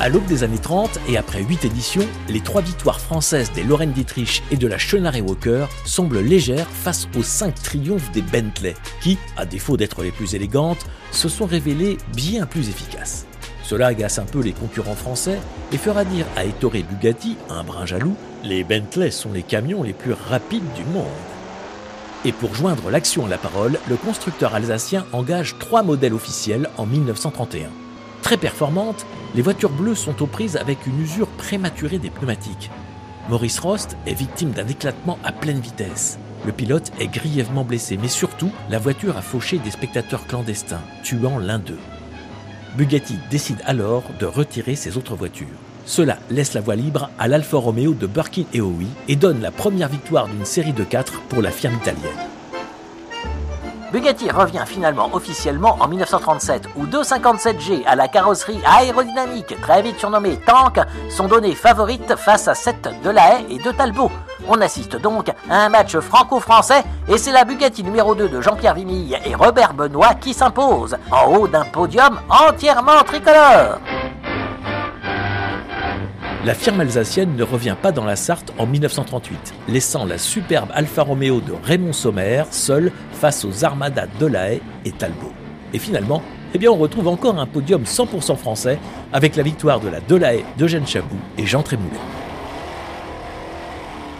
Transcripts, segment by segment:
À l'aube des années 30 et après 8 éditions, les trois victoires françaises des Lorraine Dietrich et de la Chenare Walker semblent légères face aux 5 triomphes des Bentley, qui, à défaut d'être les plus élégantes, se sont révélées bien plus efficaces. Cela agace un peu les concurrents français et fera dire à Ettore Bugatti, un brin jaloux, les Bentley sont les camions les plus rapides du monde. Et pour joindre l'action à la parole, le constructeur alsacien engage trois modèles officiels en 1931. Très performantes, les voitures bleues sont aux prises avec une usure prématurée des pneumatiques. Maurice Rost est victime d'un éclatement à pleine vitesse. Le pilote est grièvement blessé, mais surtout, la voiture a fauché des spectateurs clandestins, tuant l'un d'eux. Bugatti décide alors de retirer ses autres voitures. Cela laisse la voie libre à l'Alfa Romeo de Birkin et Howie et donne la première victoire d'une série de 4 pour la firme italienne. Bugatti revient finalement officiellement en 1937 où deux 57G à la carrosserie aérodynamique, très vite surnommée Tank, sont données favorites face à 7 de la Haye et de Talbot. On assiste donc à un match franco-français et c'est la Bugatti numéro 2 de Jean-Pierre Vimille et Robert Benoît qui s'impose en haut d'un podium entièrement tricolore. La firme alsacienne ne revient pas dans la Sarthe en 1938, laissant la superbe Alfa Romeo de Raymond Sommer seule face aux armadas Delahaye et Talbot. Et finalement, eh on retrouve encore un podium 100% français avec la victoire de la Delahaye d'Eugène Chabou et Jean Trémoulet.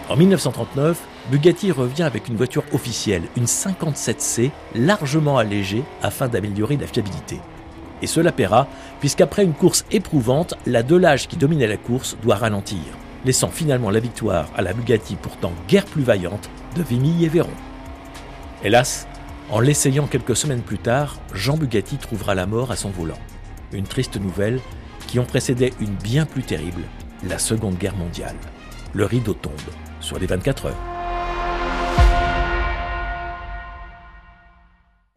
En 1939, Bugatti revient avec une voiture officielle, une 57C largement allégée afin d'améliorer la fiabilité. Et cela paiera, puisqu'après une course éprouvante, la Delage qui dominait la course doit ralentir, laissant finalement la victoire à la Bugatti pourtant guère plus vaillante de Vimy et Véron. Hélas, en l'essayant quelques semaines plus tard, Jean Bugatti trouvera la mort à son volant. Une triste nouvelle qui en précédait une bien plus terrible, la Seconde Guerre mondiale. Le rideau tombe sur les 24 heures.